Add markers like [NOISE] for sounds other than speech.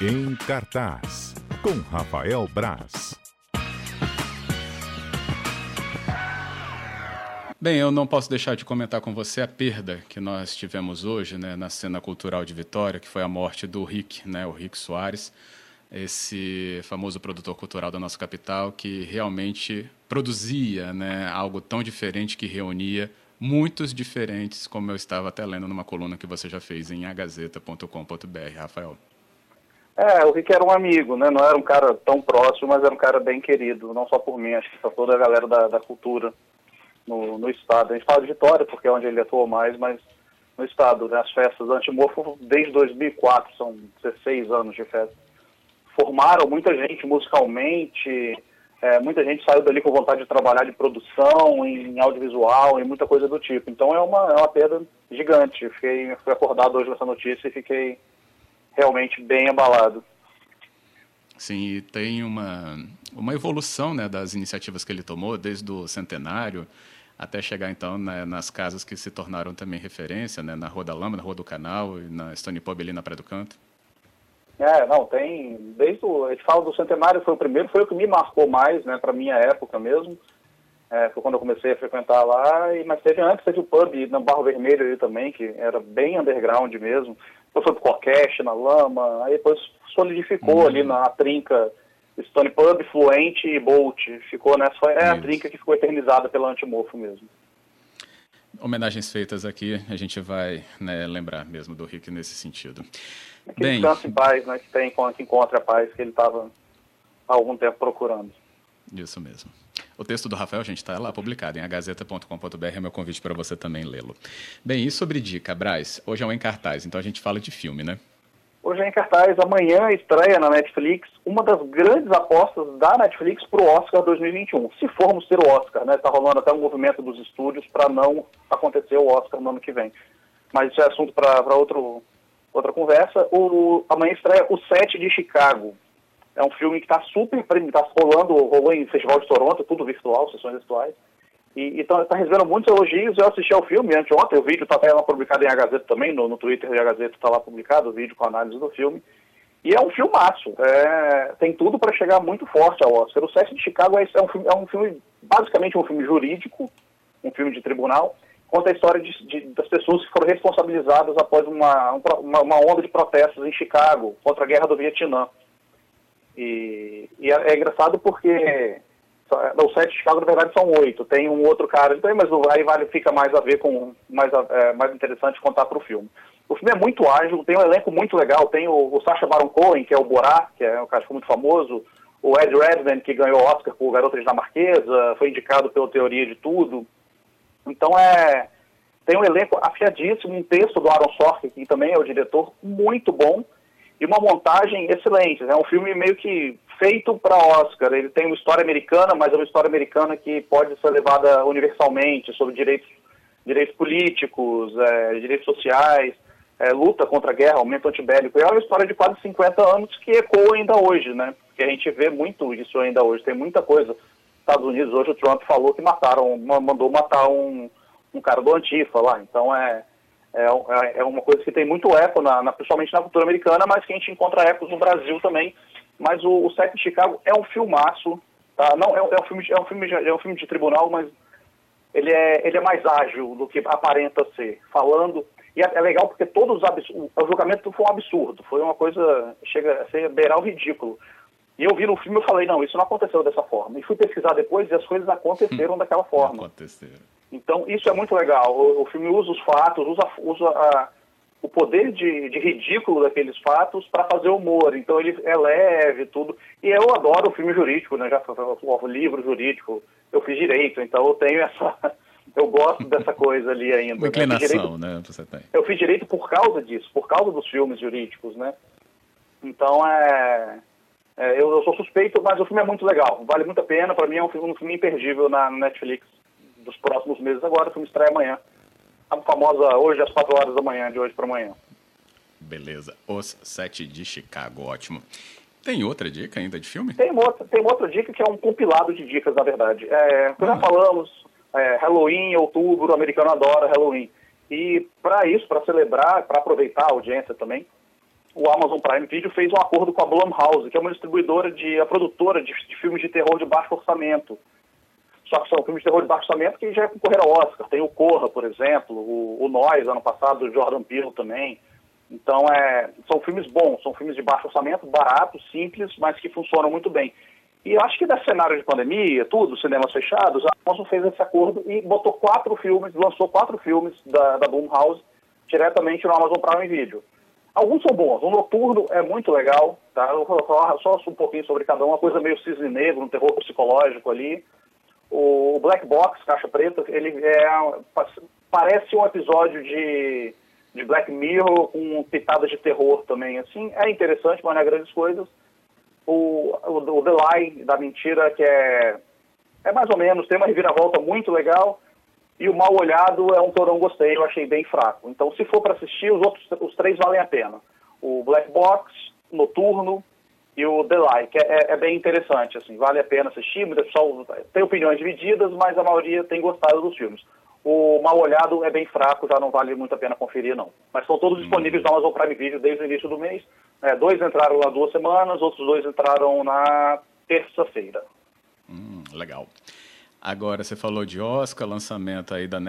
Em cartaz, com Rafael Braz. Bem, eu não posso deixar de comentar com você a perda que nós tivemos hoje né, na cena cultural de Vitória, que foi a morte do Rick, né, o Rick Soares, esse famoso produtor cultural da nossa capital, que realmente produzia né, algo tão diferente que reunia muitos diferentes, como eu estava até lendo numa coluna que você já fez em agazeta.com.br, Rafael. É, o Rick era um amigo, né? Não era um cara tão próximo, mas era um cara bem querido, não só por mim, acho que por toda a galera da, da cultura no, no estado. A gente fala de Vitória, porque é onde ele atuou mais, mas no estado, né? As festas antimorfo desde 2004, são 16 anos de festa. Formaram muita gente musicalmente, é, muita gente saiu dali com vontade de trabalhar de produção, em audiovisual, e muita coisa do tipo. Então é uma, é uma perda gigante. Fiquei, fui acordado hoje com essa notícia e fiquei realmente bem abalado. Sim, e tem uma, uma evolução né, das iniciativas que ele tomou, desde o centenário até chegar então nas casas que se tornaram também referência, né, na Rua da Lama, na Rua do Canal e na Stone Pub ali na Praia do Canto. É, não, tem. Desde o. A gente fala do centenário, foi o primeiro, foi o que me marcou mais, né, para minha época mesmo. É, foi quando eu comecei a frequentar lá, e, mas teve antes, teve o pub na Barro Vermelho ali também, que era bem underground mesmo. Depois foi pro Coqueste, na Lama, aí depois solidificou uhum. ali na trinca Stone Pub, Fluente e Bolt. Ficou nessa. Né, é a trinca que ficou eternizada pela Antimorfo mesmo. Homenagens feitas aqui, a gente vai né, lembrar mesmo do Rick nesse sentido. Aquele Bem, descanso em paz, né, que tem que encontra a paz que ele estava há algum tempo procurando. Isso mesmo. O texto do Rafael, gente, está lá publicado em agazeta.com.br, é meu convite para você também lê-lo. Bem, e sobre dica, Braz? Hoje é um em cartaz, então a gente fala de filme, né? Hoje é em cartaz, amanhã estreia na Netflix uma das grandes apostas da Netflix para o Oscar 2021. Se formos ter o Oscar, né? Está rolando até um movimento dos estúdios para não acontecer o Oscar no ano que vem. Mas isso é assunto para outra conversa. O, amanhã estreia O Sete de Chicago. É um filme que está super, está rolando, rolou em Festival de Toronto, tudo virtual, sessões virtuais. E está tá recebendo muitos elogios. Eu assisti ao filme anteontem, o vídeo está lá publicado em A Gazeta também, no, no Twitter de A Gazeta está lá publicado o vídeo com análise do filme. E é um filmaço. É, tem tudo para chegar muito forte ao Oscar. O Sete de Chicago é, é, um filme, é um filme, basicamente um filme jurídico, um filme de tribunal, conta a história de, de, das pessoas que foram responsabilizadas após uma, uma, uma, onda de protestos em Chicago contra a guerra do Vietnã. E, e é, é, engraçado porque os sete Chicago, na verdade, são oito. Tem um outro cara também, mas aí vale, fica mais a ver com mais, é, mais interessante contar para o filme. O filme é muito ágil, tem um elenco muito legal. Tem o, o Sacha Baron Cohen, que é o Borá, que é um cara muito famoso. O Ed Redmayne, que ganhou o Oscar por Garota Dinamarquesa, foi indicado pela Teoria de Tudo. Então é tem um elenco afiadíssimo, um texto do Aaron Sorkin, que também é o diretor, muito bom, e uma montagem excelente. É um filme meio que feito para Oscar. Ele tem uma história americana, mas é uma história americana que pode ser levada universalmente sobre direitos, direitos políticos, é, direitos sociais, é, luta contra a guerra, aumento antibélico. E é uma história de quase 50 anos que ecoa ainda hoje, né? Porque a gente vê muito isso ainda hoje. Tem muita coisa Estados Unidos, hoje o Trump falou que mataram, mandou matar um, um cara do Antifa lá. Então é, é, é, é uma coisa que tem muito eco, na, na, principalmente na cultura americana, mas que a gente encontra ecos no Brasil também. Mas o, o Sete de Chicago é um filmaço, tá? Não, é, é, um filme é, um filme é um filme de tribunal, mas ele é, ele é mais ágil do que aparenta ser. Falando. E é, é legal porque todos os absurdos. O julgamento foi um absurdo, foi uma coisa. chega a ser beirar o ridículo. E eu vi no filme e falei, não, isso não aconteceu dessa forma. E fui pesquisar depois e as coisas aconteceram [LAUGHS] daquela forma. Aconteceram. Então, isso é muito legal. O, o filme usa os fatos, usa, usa a, o poder de, de, ridículo daqueles fatos para fazer humor. Então, ele é leve tudo. E eu adoro o filme jurídico, né? Já o livro jurídico. Eu fiz direito, então eu tenho essa... [LAUGHS] Eu gosto dessa coisa ali ainda. Uma inclinação, né? Direito, né? Você tem. Eu fiz direito por causa disso, por causa dos filmes jurídicos, né? Então, é... É, eu, eu, sou suspeito, mas o filme é muito legal. Vale muito a pena. Para mim é um filme, um filme imperdível na Netflix dos próximos meses agora. O filme estreia amanhã. A famosa hoje às 4 horas da manhã, de hoje para amanhã. Beleza. Os Sete de Chicago, ótimo. Tem outra dica ainda de filme? Tem outra, tem outra dica que é um compilado de dicas, na verdade. É, ah. Já falamos, é, Halloween, outubro, o americano adora Halloween. E para isso, para celebrar, para aproveitar a audiência também, o Amazon Prime Video fez um acordo com a Blumhouse, que é uma distribuidora de, a produtora de, de filmes de terror de baixo orçamento. São filmes de terror de baixo orçamento que já concorreram ao Oscar. Tem o Corra, por exemplo, o, o Nós, ano passado, o Jordan Peele também. Então, é, são filmes bons, são filmes de baixo orçamento, baratos, simples, mas que funcionam muito bem. E acho que nesse cenário de pandemia, tudo, cinemas fechados, a Amazon fez esse acordo e botou quatro filmes, lançou quatro filmes da, da Blumhouse diretamente no Amazon Prime Video. Alguns são bons. O Noturno é muito legal, tá? Eu vou falar só um pouquinho sobre cada um, uma coisa meio cisne negro, um terror psicológico ali. O Black Box, Caixa Preta, ele é, parece um episódio de, de Black Mirror com pitadas de terror também, assim. É interessante, mas não é grandes coisas. O, o, o The Lie, da mentira, que é, é mais ou menos, tem uma reviravolta muito legal. E o Mal Olhado é um que não gostei, eu achei bem fraco. Então, se for para assistir, os outros, os três valem a pena. O Black Box, Noturno e o The Lie, que é, é, é bem interessante, assim, vale a pena assistir. Muita pessoal tem opiniões divididas, mas a maioria tem gostado dos filmes. O Mal Olhado é bem fraco, já não vale muito a pena conferir, não. Mas são todos disponíveis no Amazon Prime Video desde o início do mês. É, dois entraram há duas semanas, outros dois entraram na terça-feira. Hum, legal. Agora, você falou de Oscar, lançamento aí da